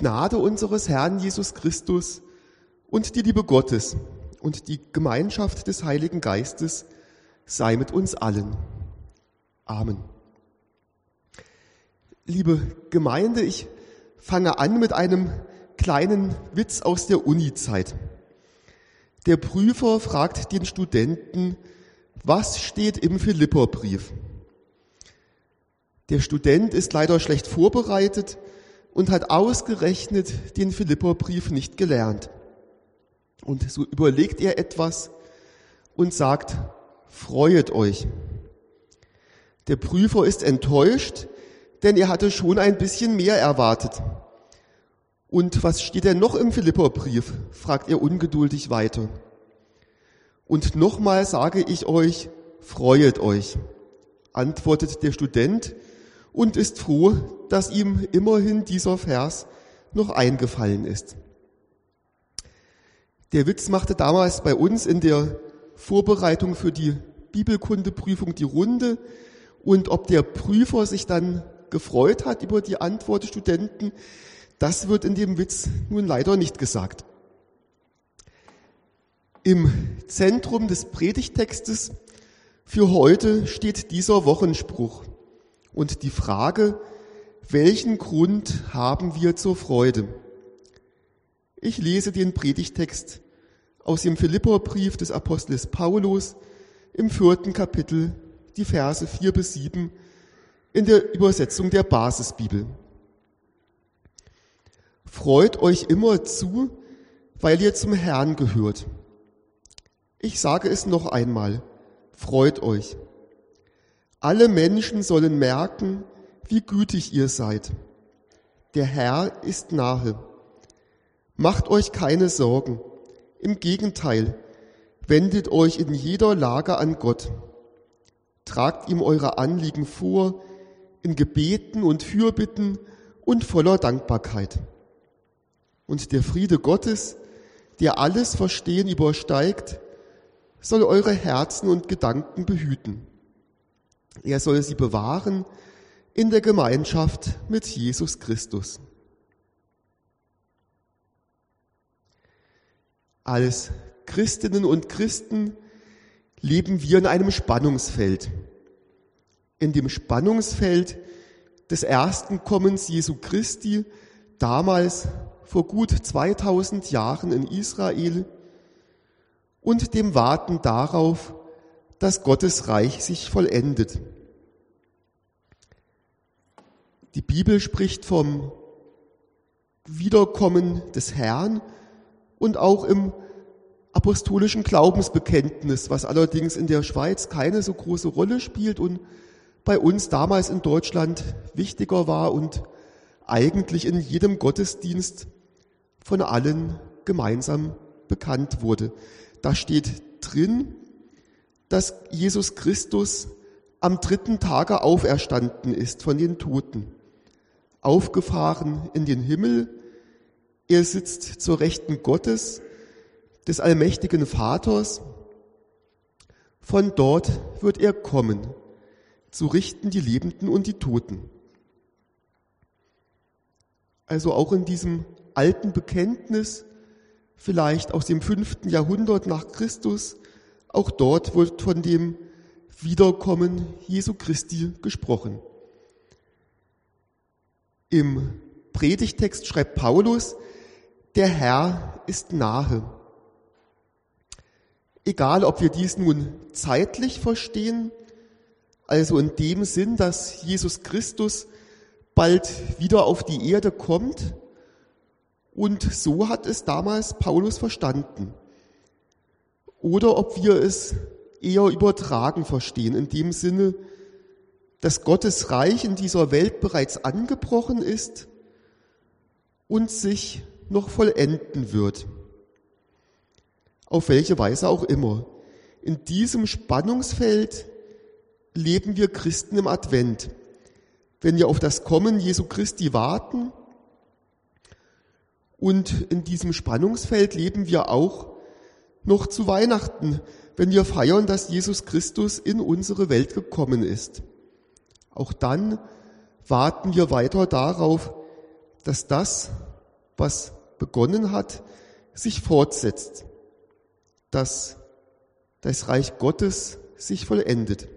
Gnade unseres Herrn Jesus Christus und die Liebe Gottes und die Gemeinschaft des Heiligen Geistes sei mit uns allen. Amen. Liebe Gemeinde, ich fange an mit einem kleinen Witz aus der Uni-Zeit. Der Prüfer fragt den Studenten, was steht im Philipperbrief? Der Student ist leider schlecht vorbereitet und hat ausgerechnet den Philipperbrief nicht gelernt. Und so überlegt er etwas und sagt, freuet euch. Der Prüfer ist enttäuscht, denn er hatte schon ein bisschen mehr erwartet. Und was steht denn noch im Philipperbrief? fragt er ungeduldig weiter. Und nochmal sage ich euch, freuet euch, antwortet der Student und ist froh, dass ihm immerhin dieser Vers noch eingefallen ist. Der Witz machte damals bei uns in der Vorbereitung für die Bibelkundeprüfung die Runde und ob der Prüfer sich dann gefreut hat über die Antwort des Studenten, das wird in dem Witz nun leider nicht gesagt. Im Zentrum des Predigtextes für heute steht dieser Wochenspruch und die Frage, welchen Grund haben wir zur Freude? Ich lese den Predigtext aus dem Philipperbrief des Apostels Paulus im vierten Kapitel, die Verse vier bis sieben in der Übersetzung der Basisbibel. Freut euch immer zu, weil ihr zum Herrn gehört. Ich sage es noch einmal, freut euch. Alle Menschen sollen merken, wie gütig ihr seid. Der Herr ist nahe. Macht euch keine Sorgen. Im Gegenteil, wendet euch in jeder Lage an Gott. Tragt ihm eure Anliegen vor, in Gebeten und Fürbitten und voller Dankbarkeit. Und der Friede Gottes, der alles Verstehen übersteigt, soll eure Herzen und Gedanken behüten. Er soll sie bewahren in der Gemeinschaft mit Jesus Christus. Als Christinnen und Christen leben wir in einem Spannungsfeld. In dem Spannungsfeld des ersten Kommens Jesu Christi, damals vor gut 2000 Jahren in Israel, und dem Warten darauf, dass Gottes Reich sich vollendet. Die Bibel spricht vom Wiederkommen des Herrn und auch im apostolischen Glaubensbekenntnis, was allerdings in der Schweiz keine so große Rolle spielt und bei uns damals in Deutschland wichtiger war und eigentlich in jedem Gottesdienst von allen gemeinsam bekannt wurde. Da steht drin, dass Jesus Christus am dritten Tage auferstanden ist von den Toten, aufgefahren in den Himmel er sitzt zur Rechten Gottes, des allmächtigen Vaters. Von dort wird er kommen, zu richten die Lebenden und die Toten. Also auch in diesem alten Bekenntnis, vielleicht aus dem fünften Jahrhundert nach Christus, auch dort wird von dem Wiederkommen Jesu Christi gesprochen. Im Predigtext schreibt Paulus, der Herr ist nahe. Egal, ob wir dies nun zeitlich verstehen, also in dem Sinn, dass Jesus Christus bald wieder auf die Erde kommt, und so hat es damals Paulus verstanden. Oder ob wir es eher übertragen verstehen, in dem Sinne, dass Gottes Reich in dieser Welt bereits angebrochen ist und sich noch vollenden wird. Auf welche Weise auch immer. In diesem Spannungsfeld leben wir Christen im Advent. Wenn wir auf das Kommen Jesu Christi warten und in diesem Spannungsfeld leben wir auch noch zu Weihnachten, wenn wir feiern, dass Jesus Christus in unsere Welt gekommen ist. Auch dann warten wir weiter darauf, dass das, was begonnen hat, sich fortsetzt, dass das Reich Gottes sich vollendet.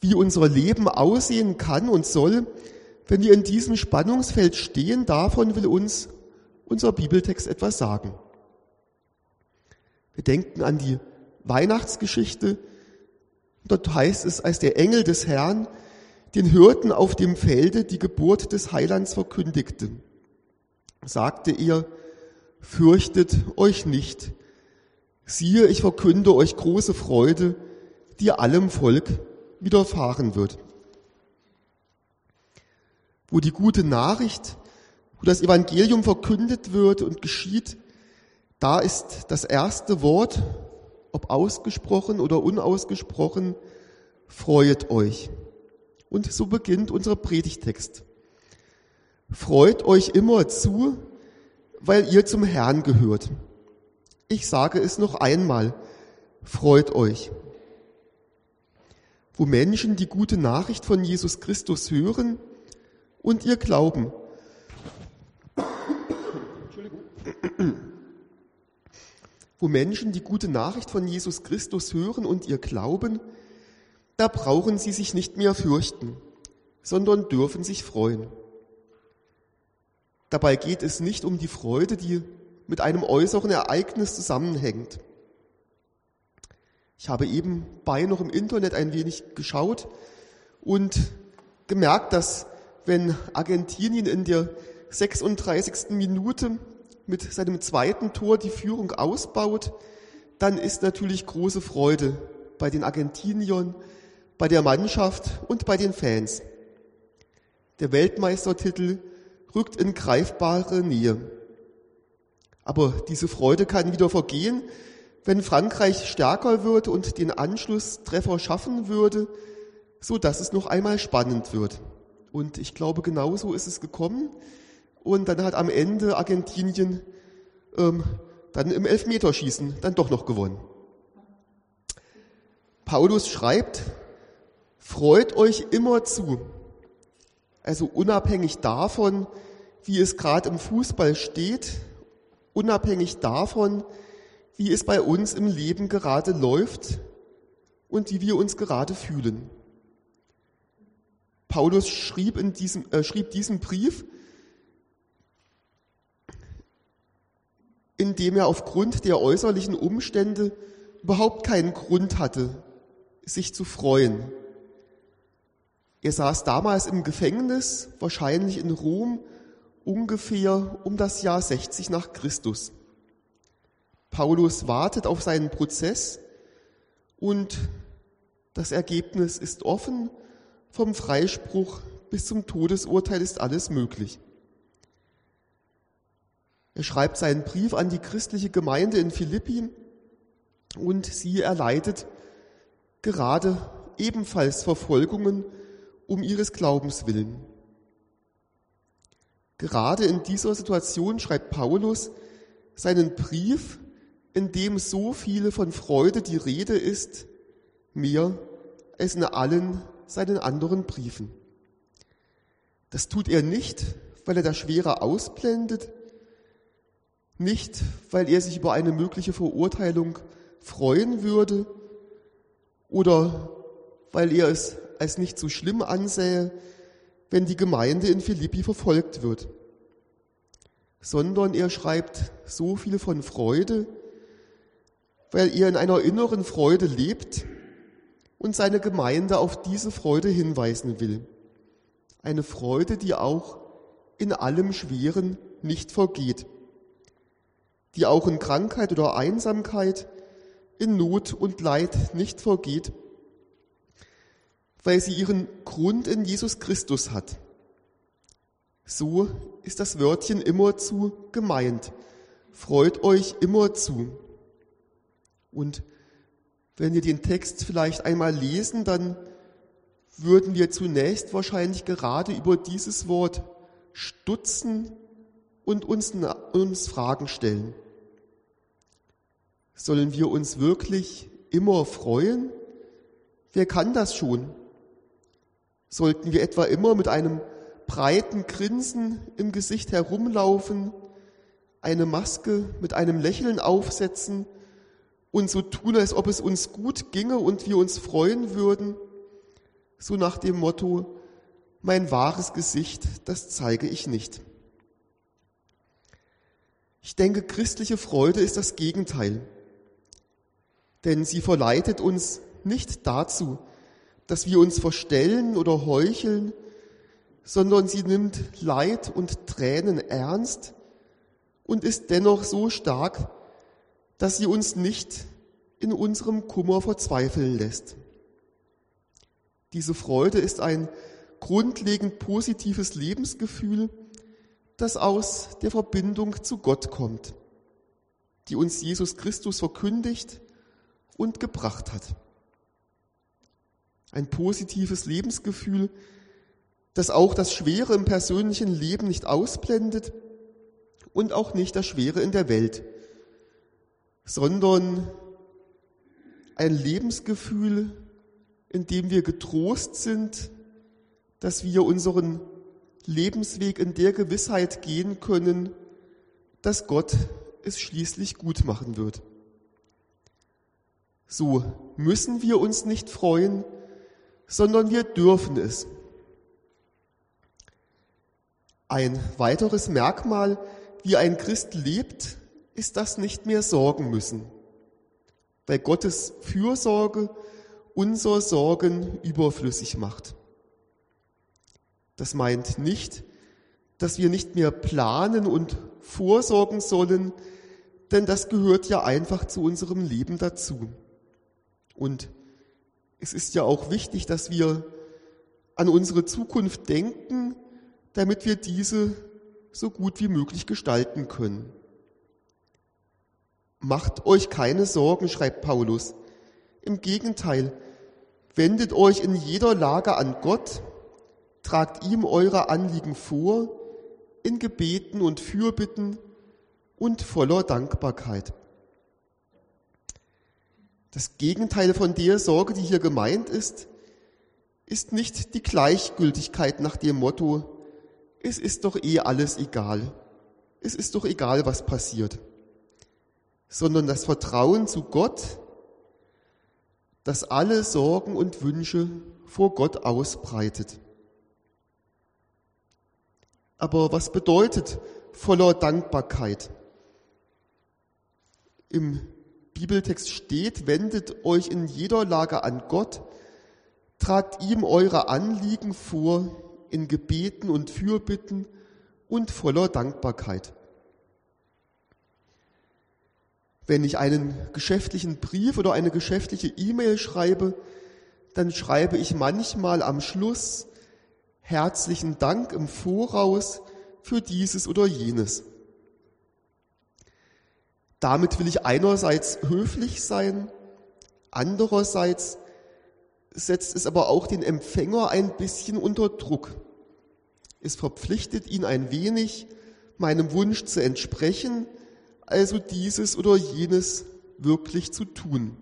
Wie unser Leben aussehen kann und soll, wenn wir in diesem Spannungsfeld stehen, davon will uns unser Bibeltext etwas sagen. Wir denken an die Weihnachtsgeschichte. Dort heißt es, als der Engel des Herrn den Hirten auf dem Felde die Geburt des Heilands verkündigte, sagte er, fürchtet euch nicht. Siehe, ich verkünde euch große Freude, die allem Volk widerfahren wird. Wo die gute Nachricht, wo das Evangelium verkündet wird und geschieht, da ist das erste Wort, ob ausgesprochen oder unausgesprochen, freut euch. Und so beginnt unser Predigtext. Freut euch immer zu, weil ihr zum Herrn gehört. Ich sage es noch einmal, freut euch. Wo Menschen die gute Nachricht von Jesus Christus hören und ihr glauben. Wo Menschen die gute Nachricht von Jesus Christus hören und ihr glauben, da brauchen sie sich nicht mehr fürchten, sondern dürfen sich freuen. Dabei geht es nicht um die Freude, die mit einem äußeren Ereignis zusammenhängt. Ich habe eben bei noch im Internet ein wenig geschaut und gemerkt, dass wenn Argentinien in der 36. Minute mit seinem zweiten Tor die Führung ausbaut, dann ist natürlich große Freude bei den Argentiniern, bei der Mannschaft und bei den Fans. Der Weltmeistertitel rückt in greifbare Nähe. Aber diese Freude kann wieder vergehen, wenn Frankreich stärker wird und den Anschlusstreffer schaffen würde, so dass es noch einmal spannend wird. Und ich glaube, genauso ist es gekommen. Und dann hat am Ende Argentinien ähm, dann im Elfmeterschießen dann doch noch gewonnen. Paulus schreibt, freut euch immer zu. Also unabhängig davon, wie es gerade im Fußball steht, unabhängig davon, wie es bei uns im Leben gerade läuft und wie wir uns gerade fühlen. Paulus schrieb, in diesem, äh, schrieb diesen Brief, in dem er aufgrund der äußerlichen Umstände überhaupt keinen Grund hatte, sich zu freuen. Er saß damals im Gefängnis, wahrscheinlich in Rom, ungefähr um das Jahr 60 nach Christus. Paulus wartet auf seinen Prozess und das Ergebnis ist offen. Vom Freispruch bis zum Todesurteil ist alles möglich. Er schreibt seinen Brief an die christliche Gemeinde in Philippi und sie erleidet gerade ebenfalls Verfolgungen um ihres Glaubens willen. Gerade in dieser Situation schreibt Paulus seinen Brief, in dem so viele von Freude die Rede ist, mehr als in allen seinen anderen Briefen. Das tut er nicht, weil er das Schwere ausblendet, nicht, weil er sich über eine mögliche Verurteilung freuen würde oder weil er es als nicht so schlimm ansähe, wenn die Gemeinde in Philippi verfolgt wird, sondern er schreibt so viel von Freude, weil er in einer inneren Freude lebt und seine Gemeinde auf diese Freude hinweisen will. Eine Freude, die auch in allem Schweren nicht vergeht die auch in Krankheit oder Einsamkeit, in Not und Leid nicht vergeht, weil sie ihren Grund in Jesus Christus hat. So ist das Wörtchen immerzu gemeint. Freut euch immerzu. Und wenn wir den Text vielleicht einmal lesen, dann würden wir zunächst wahrscheinlich gerade über dieses Wort stutzen und uns, uns Fragen stellen. Sollen wir uns wirklich immer freuen? Wer kann das schon? Sollten wir etwa immer mit einem breiten Grinsen im Gesicht herumlaufen, eine Maske mit einem Lächeln aufsetzen und so tun, als ob es uns gut ginge und wir uns freuen würden, so nach dem Motto, mein wahres Gesicht, das zeige ich nicht. Ich denke, christliche Freude ist das Gegenteil, denn sie verleitet uns nicht dazu, dass wir uns verstellen oder heucheln, sondern sie nimmt Leid und Tränen ernst und ist dennoch so stark, dass sie uns nicht in unserem Kummer verzweifeln lässt. Diese Freude ist ein grundlegend positives Lebensgefühl, das aus der Verbindung zu Gott kommt, die uns Jesus Christus verkündigt und gebracht hat. Ein positives Lebensgefühl, das auch das Schwere im persönlichen Leben nicht ausblendet und auch nicht das Schwere in der Welt, sondern ein Lebensgefühl, in dem wir getrost sind, dass wir unseren Lebensweg in der Gewissheit gehen können, dass Gott es schließlich gut machen wird. So müssen wir uns nicht freuen, sondern wir dürfen es. Ein weiteres Merkmal, wie ein Christ lebt, ist das nicht mehr sorgen müssen, weil Gottes Fürsorge unser Sorgen überflüssig macht. Das meint nicht, dass wir nicht mehr planen und vorsorgen sollen, denn das gehört ja einfach zu unserem Leben dazu. Und es ist ja auch wichtig, dass wir an unsere Zukunft denken, damit wir diese so gut wie möglich gestalten können. Macht euch keine Sorgen, schreibt Paulus. Im Gegenteil, wendet euch in jeder Lage an Gott, tragt ihm eure Anliegen vor, in Gebeten und Fürbitten und voller Dankbarkeit. Das Gegenteil von der Sorge, die hier gemeint ist, ist nicht die Gleichgültigkeit nach dem Motto, es ist doch eh alles egal, es ist doch egal, was passiert, sondern das Vertrauen zu Gott, das alle Sorgen und Wünsche vor Gott ausbreitet. Aber was bedeutet voller Dankbarkeit? Im Bibeltext steht, wendet euch in jeder Lage an Gott, tragt ihm eure Anliegen vor in Gebeten und Fürbitten und voller Dankbarkeit. Wenn ich einen geschäftlichen Brief oder eine geschäftliche E-Mail schreibe, dann schreibe ich manchmal am Schluss herzlichen Dank im Voraus für dieses oder jenes. Damit will ich einerseits höflich sein, andererseits setzt es aber auch den Empfänger ein bisschen unter Druck. Es verpflichtet ihn ein wenig, meinem Wunsch zu entsprechen, also dieses oder jenes wirklich zu tun.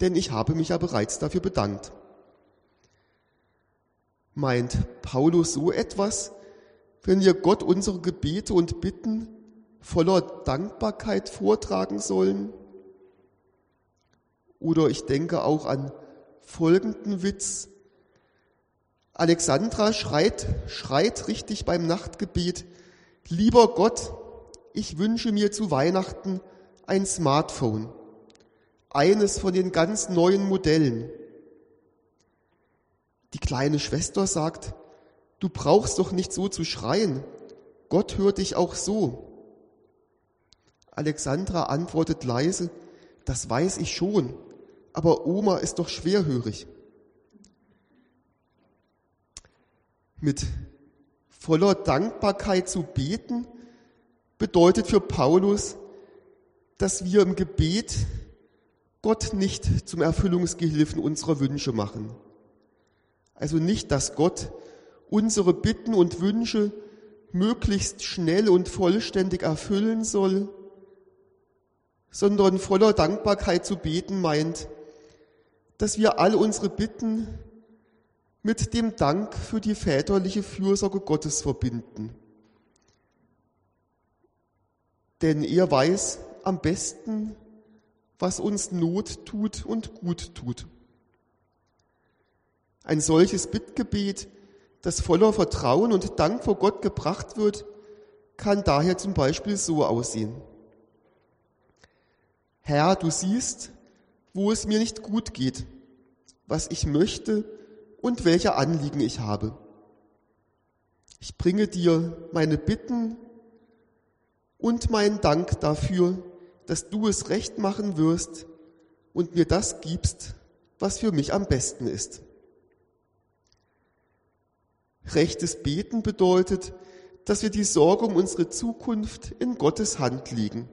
Denn ich habe mich ja bereits dafür bedankt. Meint Paulus so etwas, wenn wir Gott unsere Gebete und Bitten voller Dankbarkeit vortragen sollen? Oder ich denke auch an folgenden Witz. Alexandra schreit, schreit richtig beim Nachtgebet, lieber Gott, ich wünsche mir zu Weihnachten ein Smartphone, eines von den ganz neuen Modellen. Die kleine Schwester sagt, du brauchst doch nicht so zu schreien, Gott hört dich auch so. Alexandra antwortet leise, das weiß ich schon, aber Oma ist doch schwerhörig. Mit voller Dankbarkeit zu beten bedeutet für Paulus, dass wir im Gebet Gott nicht zum Erfüllungsgehilfen unserer Wünsche machen. Also nicht, dass Gott unsere Bitten und Wünsche möglichst schnell und vollständig erfüllen soll, sondern voller Dankbarkeit zu beten meint, dass wir all unsere Bitten mit dem Dank für die väterliche Fürsorge Gottes verbinden. Denn er weiß am besten, was uns Not tut und gut tut. Ein solches Bittgebet, das voller Vertrauen und Dank vor Gott gebracht wird, kann daher zum Beispiel so aussehen. Herr, du siehst, wo es mir nicht gut geht, was ich möchte und welche Anliegen ich habe. Ich bringe dir meine Bitten und meinen Dank dafür, dass du es recht machen wirst und mir das gibst, was für mich am besten ist. Rechtes Beten bedeutet, dass wir die Sorge um unsere Zukunft in Gottes Hand liegen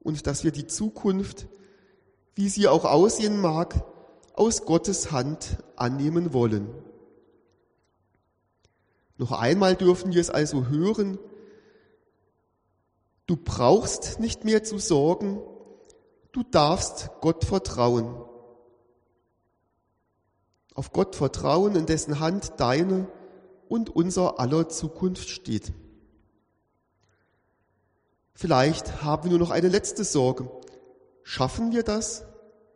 und dass wir die Zukunft, wie sie auch aussehen mag, aus Gottes Hand annehmen wollen. Noch einmal dürfen wir es also hören, du brauchst nicht mehr zu sorgen, du darfst Gott vertrauen. Auf Gott vertrauen, in dessen Hand deine und unser aller Zukunft steht. Vielleicht haben wir nur noch eine letzte Sorge. Schaffen wir das?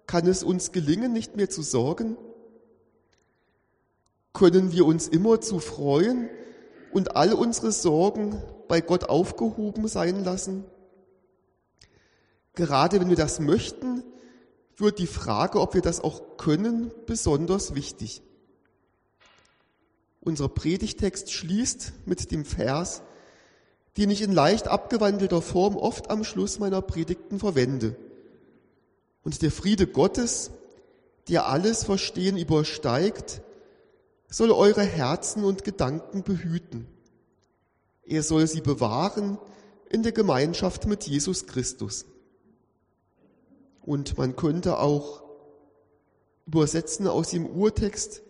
Kann es uns gelingen, nicht mehr zu sorgen? Können wir uns immer zu freuen und all unsere Sorgen bei Gott aufgehoben sein lassen? Gerade wenn wir das möchten, wird die Frage, ob wir das auch können, besonders wichtig. Unser Predigtext schließt mit dem Vers, den ich in leicht abgewandelter Form oft am Schluss meiner Predigten verwende. Und der Friede Gottes, der alles Verstehen übersteigt, soll eure Herzen und Gedanken behüten. Er soll sie bewahren in der Gemeinschaft mit Jesus Christus. Und man könnte auch übersetzen aus dem Urtext,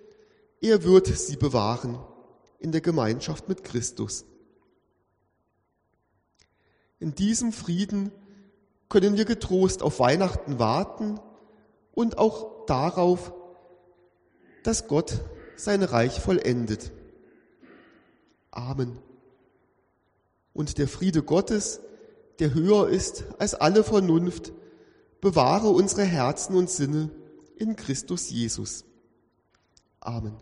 er wird sie bewahren in der Gemeinschaft mit Christus. In diesem Frieden können wir getrost auf Weihnachten warten und auch darauf, dass Gott sein Reich vollendet. Amen. Und der Friede Gottes, der höher ist als alle Vernunft, bewahre unsere Herzen und Sinne in Christus Jesus. Amen.